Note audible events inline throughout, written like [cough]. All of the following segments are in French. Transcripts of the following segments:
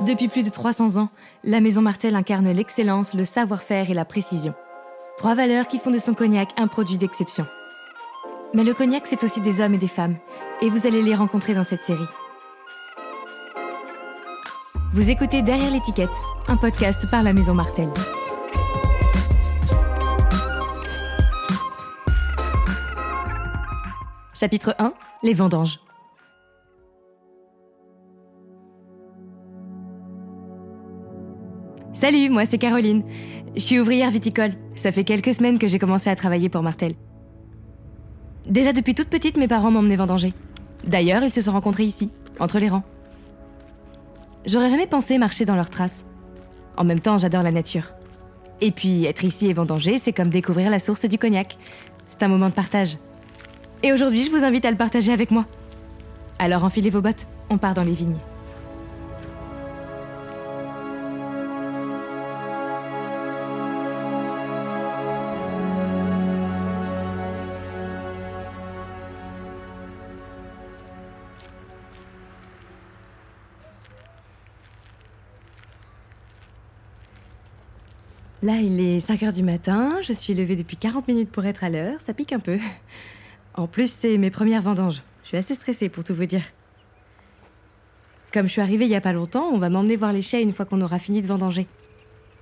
Depuis plus de 300 ans, la Maison Martel incarne l'excellence, le savoir-faire et la précision. Trois valeurs qui font de son cognac un produit d'exception. Mais le cognac, c'est aussi des hommes et des femmes, et vous allez les rencontrer dans cette série. Vous écoutez Derrière l'étiquette, un podcast par la Maison Martel. Chapitre 1 Les vendanges. Salut, moi c'est Caroline. Je suis ouvrière viticole. Ça fait quelques semaines que j'ai commencé à travailler pour Martel. Déjà depuis toute petite, mes parents m'emmenaient vendanger. D'ailleurs, ils se sont rencontrés ici, entre les rangs. J'aurais jamais pensé marcher dans leurs traces. En même temps, j'adore la nature. Et puis, être ici et vendanger, c'est comme découvrir la source du cognac. C'est un moment de partage. Et aujourd'hui, je vous invite à le partager avec moi. Alors enfilez vos bottes, on part dans les vignes. Là, il est 5 heures du matin, je suis levée depuis 40 minutes pour être à l'heure, ça pique un peu. En plus, c'est mes premières vendanges. Je suis assez stressée pour tout vous dire. Comme je suis arrivée il y a pas longtemps, on va m'emmener voir les chais une fois qu'on aura fini de vendanger.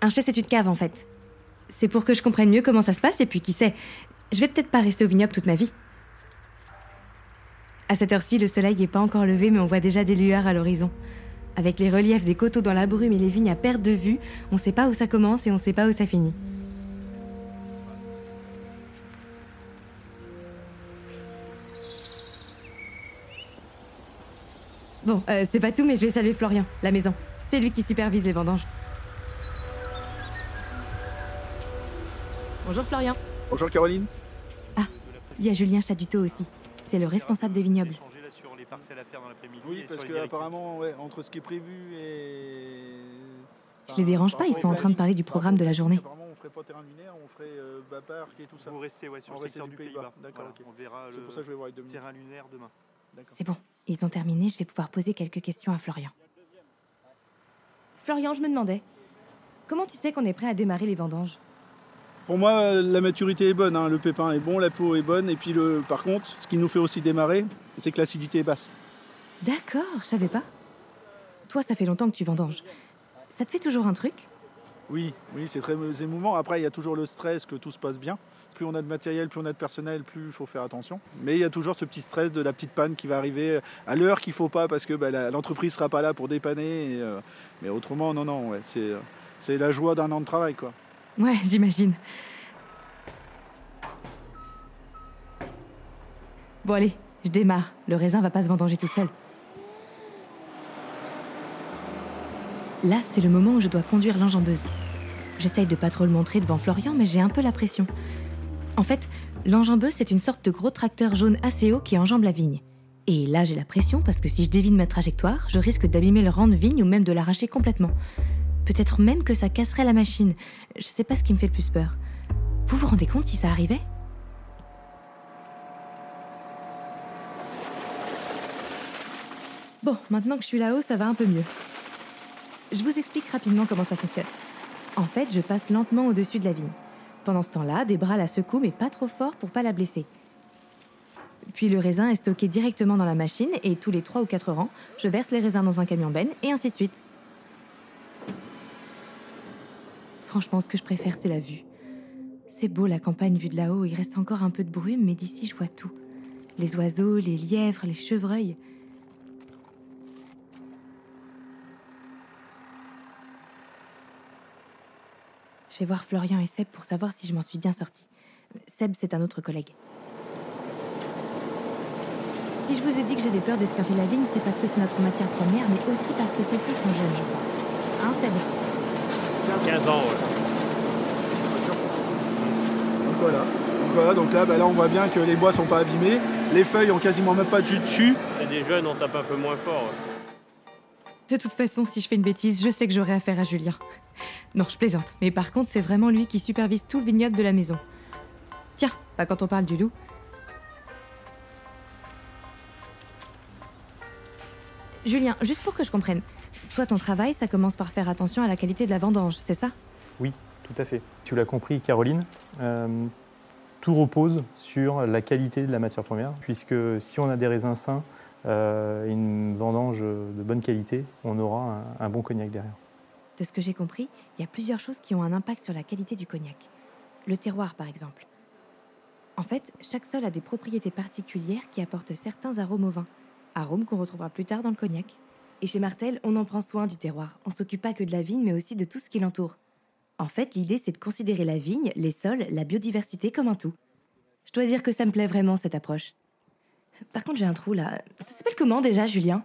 Un chai, c'est une cave en fait. C'est pour que je comprenne mieux comment ça se passe et puis qui sait, je vais peut-être pas rester au vignoble toute ma vie. À cette heure-ci, le soleil n'est pas encore levé, mais on voit déjà des lueurs à l'horizon. Avec les reliefs des coteaux dans la brume et les vignes à perte de vue, on sait pas où ça commence et on sait pas où ça finit. Bon, euh, c'est pas tout, mais je vais saluer Florian, la maison. C'est lui qui supervise les vendanges. Bonjour Florian. Bonjour Caroline. Ah, il y a Julien Chaduto aussi. C'est le responsable des vignobles. Oui, parce que apparemment, ouais, entre ce qui est prévu et. Je les dérange pas, ils sont en train de parler du programme de la journée. Apparemment, on ferait pas terrain lunaire, on ferait euh, bas parc et tout ça. Vous restez ouais, sur On le secteur du Pays-Bas. Pays-Bas. D'accord, ok. On verra C'est le pour ça que je vais voir avec terrain lunaire demain. C'est bon, ils ont terminé, je vais pouvoir poser quelques questions à Florian. Florian, je me demandais, comment tu sais qu'on est prêt à démarrer les vendanges? Pour moi, la maturité est bonne, hein, le pépin est bon, la peau est bonne, et puis le, par contre, ce qui nous fait aussi démarrer, c'est que l'acidité est basse. D'accord, je savais pas. Toi, ça fait longtemps que tu vendanges. Ça te fait toujours un truc? Oui, oui, c'est très émouvant. Après, il y a toujours le stress que tout se passe bien. Plus on a de matériel, plus on a de personnel, plus il faut faire attention. Mais il y a toujours ce petit stress de la petite panne qui va arriver à l'heure qu'il faut pas parce que bah, l'entreprise sera pas là pour dépanner. et, euh, mais autrement, non, non, ouais, c'est, euh, c'est la joie d'un an de travail, quoi. Ouais, [laughs] j'imagine. Bon allez, je démarre. Le raisin va pas se vendanger tout seul. Là, c'est le moment où je dois conduire l'enjambeuse. J'essaye de pas trop le montrer devant Florian, mais j'ai un peu la pression. En fait, l'enjambeuse, c'est une sorte de gros tracteur jaune assez haut qui enjambe la vigne. Et là, j'ai la pression parce que si je dévine ma trajectoire, je risque d'abîmer le rang de vigne ou même de l'arracher complètement. Peut-être même que ça casserait la machine. Je sais pas ce qui me fait le plus peur. Vous vous rendez compte si ça arrivait? Bon, maintenant que je suis là-haut, ça va un peu mieux. Je vous explique rapidement comment ça fonctionne. En fait, je passe lentement au-dessus de la vigne. Pendant ce temps-là, des bras la secouent, mais pas trop fort pour pas la blesser. Puis le raisin est stocké directement dans la machine et tous les 3 ou 4 rangs, je verse les raisins dans un camion benne et ainsi de suite. Franchement, ce que je préfère, c'est la vue. C'est beau la campagne vue de là-haut, il reste encore un peu de brume, mais d'ici je vois tout. Les oiseaux, les lièvres, les chevreuils. Vais voir Florian et Seb pour savoir si je m'en suis bien sortie. Seb, c'est un autre collègue. Si je vous ai dit que j'avais peur d'esquinter la vigne, c'est parce que c'est notre matière première, mais aussi parce que celles-ci sont jeunes, je crois. Hein, Seb? 15 ans, ouais. Donc voilà. Donc voilà, donc là, bah, là, on voit bien que les bois sont pas abîmés, les feuilles ont quasiment même pas de jus dessus. C'est des jeunes, on tape un peu moins fort. ouais. De toute façon, si je fais une bêtise, je sais que j'aurai affaire à Julien. Non, je plaisante. Mais par contre, c'est vraiment lui qui supervise tout le vignoble de la maison. Tiens, pas quand on parle du loup. Julien, juste pour que je comprenne, Toi, ton travail, ça commence par faire attention à la qualité de la vendange, c'est ça? Oui, tout à fait. Tu l'as compris, Caroline. euh, tout repose sur la qualité de la matière première, puisque si on a des raisins sains, une vendange de bonne qualité, on aura un, un bon cognac derrière. De ce que j'ai compris, il y a plusieurs choses qui ont un impact sur la qualité du cognac. Le terroir, par exemple. En fait, chaque sol a des propriétés particulières qui apportent certains arômes au vin. Arômes qu'on retrouvera plus tard dans le cognac. Et chez Martel, on en prend soin du terroir. On s'occupe pas que de la vigne, mais aussi de tout ce qui l'entoure. En fait, l'idée, c'est de considérer la vigne, les sols, la biodiversité comme un tout. Je dois dire que ça me plaît vraiment, cette approche. Par contre, j'ai un trou là. Ça s'appelle comment déjà, Julien?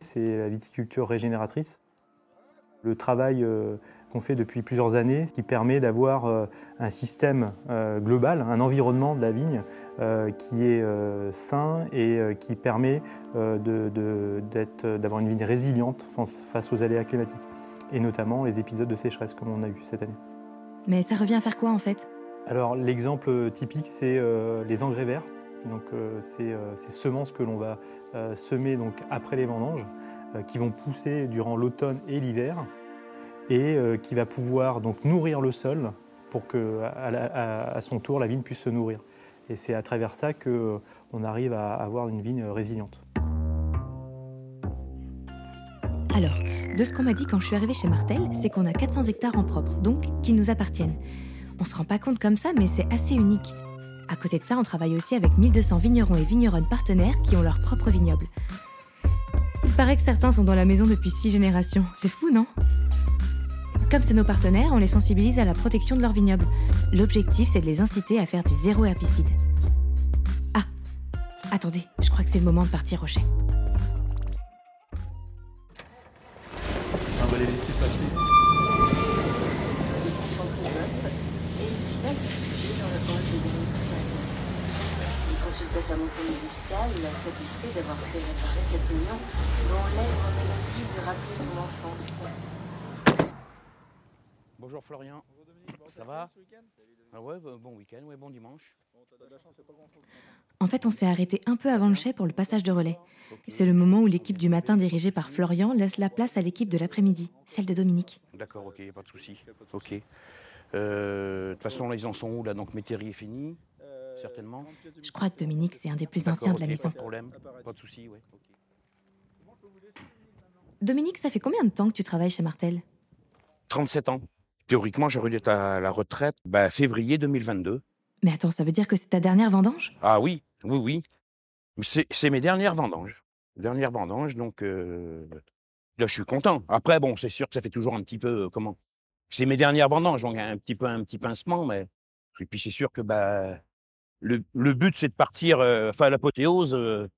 C'est la viticulture régénératrice. Le travail euh, qu'on fait depuis plusieurs années, qui permet d'avoir euh, un système euh, global, un environnement de la vigne qui est sain et qui permet d'avoir une vigne résiliente face- aux aléas climatiques, et notamment les épisodes de sécheresse comme on a eu cette année. Mais ça revient à faire quoi en fait? Alors l'exemple typique, c'est les engrais verts. Donc euh, c'est euh, ces semences que l'on va euh, semer après les vendanges, qui vont pousser durant l'automne et l'hiver, et qui va pouvoir nourrir le sol pour que à, son tour la vigne puisse se nourrir. Et c'est à travers ça que on arrive à avoir une vigne résiliente. Alors, de ce qu'on m'a dit quand je suis arrivée chez Martel, c'est qu'on a 400 hectares en propre, donc qui nous appartiennent. On se rend pas compte comme ça, mais c'est assez unique. À côté de ça, on travaille aussi avec 1200 vignerons et vigneronnes partenaires qui ont leur propre vignoble. Il paraît que certains sont dans la maison depuis six générations. C'est fou, non? Comme c'est nos partenaires, on les sensibilise à la protection de leur vignoble. L'objectif, c'est de les inciter à faire du zéro herbicide. Ah Attendez, je crois que c'est le moment de partir au chai. Il consultait sa moto médicale, il a satisfait d'avoir fait réparer cette union dont lèvre mélodie lui rappelait son enfance. Bonjour Florian. Ça va Ah ouais, bon week-end, ouais, bon dimanche. En fait, on s'est arrêté un peu avant le chai pour le passage de relais. C'est le moment où l'équipe du matin dirigée par Florian laisse la place à l'équipe de l'après-midi, celle de Dominique. D'accord, ok, pas de souci. Ok. Euh, De toute façon, là, ils en sont où là? Donc métairie est fini Certainement. Je crois que Dominique, c'est un des plus anciens de la maison. Pas de problème, pas de souci, ouais. Dominique, ça fait combien de temps que tu travailles chez Martel? 37 ans. Théoriquement, j'aurais dû être à la retraite bah, février 2022. Mais attends, ça veut dire que c'est ta dernière vendange? Ah oui, oui, oui. C'est mes dernières vendanges. Dernières vendanges, donc euh, là, je suis content. Après, bon, c'est sûr que ça fait toujours un petit peu, euh, comment? C'est mes dernières vendanges, donc un petit peu un petit pincement, mais et puis c'est sûr que bah le, le but c'est de partir, euh, enfin à l'apothéose, euh,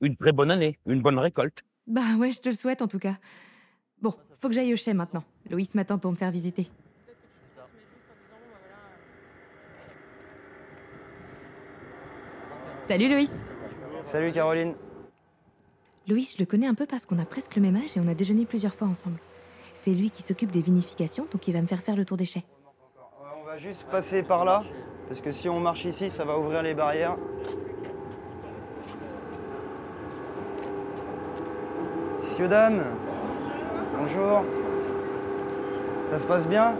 une très bonne année, une bonne récolte. Bah ouais, je te le souhaite en tout cas. Bon, faut que j'aille au chai maintenant. Loïs m'attend pour me faire visiter. Salut Loïs Salut Caroline. Loïs, je le connais un peu parce qu'on a presque le même âge et on a déjeuné plusieurs fois ensemble. C'est lui qui s'occupe des vinifications, donc il va me faire faire le tour des chais. On va juste passer par là, parce que si on marche ici, ça va ouvrir les barrières. Dames, bonjour. Ça se passe bien?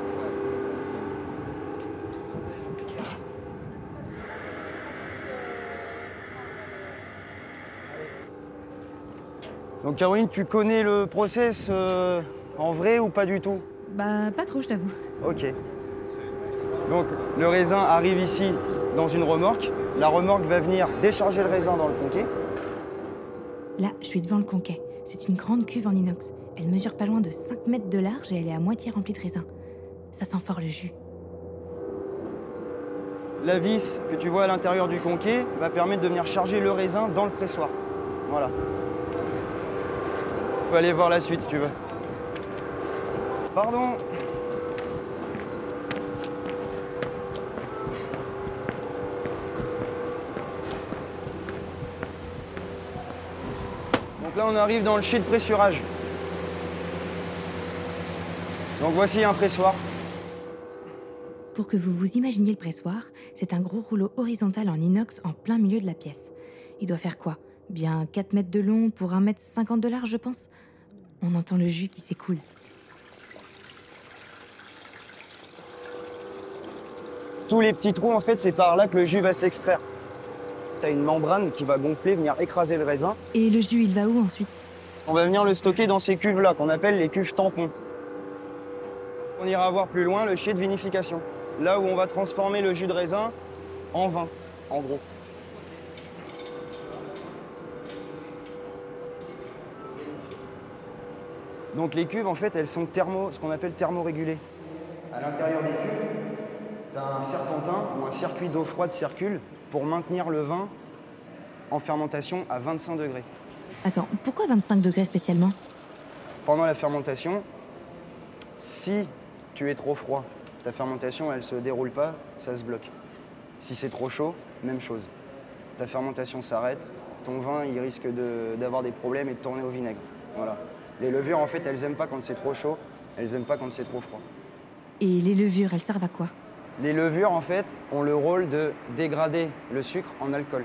Donc Caroline, tu connais le process euh, en vrai ou pas du tout? Bah, pas trop, je t'avoue. Ok. Donc le raisin arrive ici dans une remorque. La remorque va venir décharger le raisin dans le conquet. Là, je suis devant le conquet. C'est une grande cuve en inox. Elle mesure pas loin de 5 mètres de large et elle est à moitié remplie de raisin. Ça sent fort le jus. La vis que tu vois à l'intérieur du conquet va permettre de venir charger le raisin dans le pressoir. Voilà. Faut aller voir la suite si tu veux. Pardon. Là on arrive dans le chai de pressurage. Donc voici un pressoir. Pour que vous vous imaginiez le pressoir, c'est un gros rouleau horizontal en inox en plein milieu de la pièce. Il doit faire quoi? Bien 4 mètres de long pour 1 mètre 50 de large, je pense? On entend le jus qui s'écoule. Tous les petits trous, en fait, c'est par là que le jus va s'extraire. Tu as une membrane qui va gonfler, venir écraser le raisin. Et le jus, il va où ensuite? On va venir le stocker dans ces cuves-là, qu'on appelle les cuves tampons. On ira voir plus loin le chier de vinification. Là où on va transformer le jus de raisin en vin, en gros. Donc les cuves, en fait, elles sont thermo, ce qu'on appelle thermorégulées. À l'intérieur des cuves, tu as un serpentin ou un circuit d'eau froide circule pour maintenir le vin en fermentation à 25 degrés. Attends, pourquoi 25 degrés spécialement? Pendant la fermentation, si tu es trop froid, ta fermentation elle se déroule pas, ça se bloque. Si c'est trop chaud, même chose. Ta fermentation s'arrête, ton vin il risque de- d'avoir des problèmes et de tourner au vinaigre. Voilà. Les levures en fait elles aiment pas quand c'est trop chaud, elles aiment pas quand c'est trop froid. Et les levures, elles servent à quoi? Les levures, en fait, ont le rôle de dégrader le sucre en alcool.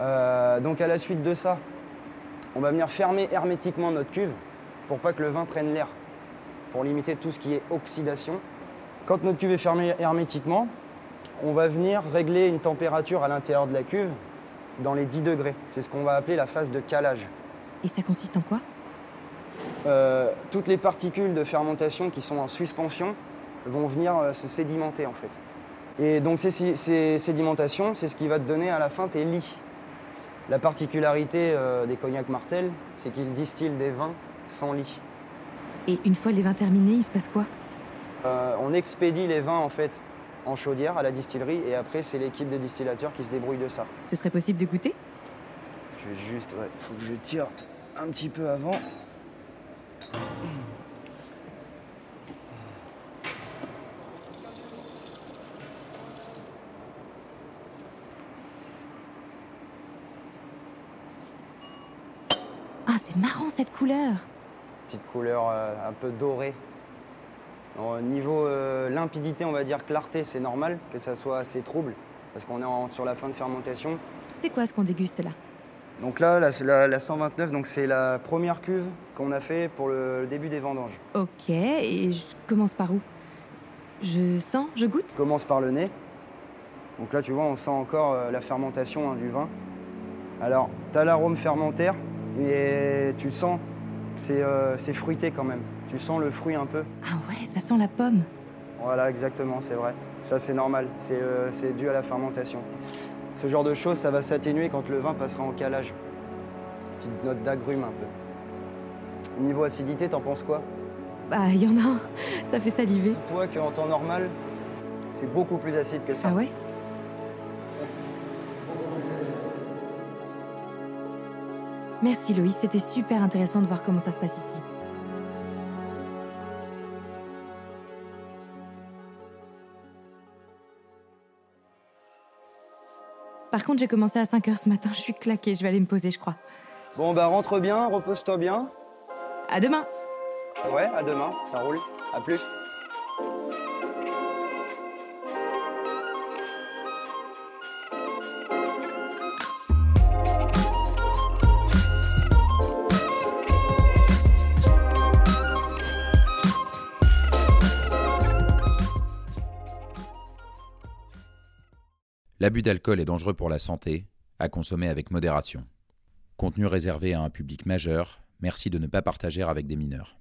Euh, donc, à la suite de ça, on va venir fermer hermétiquement notre cuve pour pas que le vin prenne l'air, pour limiter tout ce qui est oxydation. Quand notre cuve est fermée hermétiquement, on va venir régler une température à l'intérieur de la cuve dans les 10 degrés. C'est ce qu'on va appeler la phase de calage. Et ça consiste en quoi? Euh, toutes les particules de fermentation qui sont en suspension vont venir euh, se sédimenter en fait. Et donc ces, ces- ces sédimentations, c'est ce qui va te donner à la fin tes lits. La particularité euh, des cognacs Martel, c'est qu'ils distillent des vins sans lit. Et une fois les vins terminés, il se passe quoi? Euh, on expédie les vins en fait en chaudière à la distillerie et après c'est l'équipe de distillateurs qui se débrouille de ça. Ce serait possible de goûter? Je vais juste, ouais, faut que je tire un petit peu avant. Ah, c'est marrant cette couleur petite couleur euh, un peu dorée. Au niveau euh, limpidité, on va dire clarté, c'est normal que ça soit assez trouble parce qu'on est en- sur la fin de fermentation. C'est quoi ce qu'on déguste là? Donc là, là, c'est la, la 129, donc c'est la première cuve qu'on a fait pour le, le début des vendanges. Ok, et je commence par où? Je sens, je goûte? On commence par le nez. Donc là, tu vois, on sent encore euh, la fermentation hein, du vin. Alors, tu as l'arôme fermentaire et tu sens que c'est euh, c'est fruité quand même. Tu sens le fruit un peu. Ah ouais, ça sent la pomme. Voilà, exactement, c'est vrai. Ça, c'est normal, c'est euh, c'est dû à la fermentation. Ce genre de choses, ça va s'atténuer quand le vin passera en calage. Petite note d'agrumes un peu. Niveau acidité, t'en penses quoi? Bah, il y en a un, ça fait saliver. Dis-toi qu'en temps normal, c'est beaucoup plus acide que ça. Ah ouais? Merci Loïs, c'était super intéressant de voir comment ça se passe ici. Par contre, j'ai commencé à 5h ce matin, je suis claquée, je vais aller me poser, je crois. Bon, bah rentre bien, repose-toi bien. À demain Ouais, à demain, ça roule. À plus. L'abus d'alcool est dangereux pour la santé, à consommer avec modération. Contenu réservé à un public majeur, merci de ne pas partager avec des mineurs.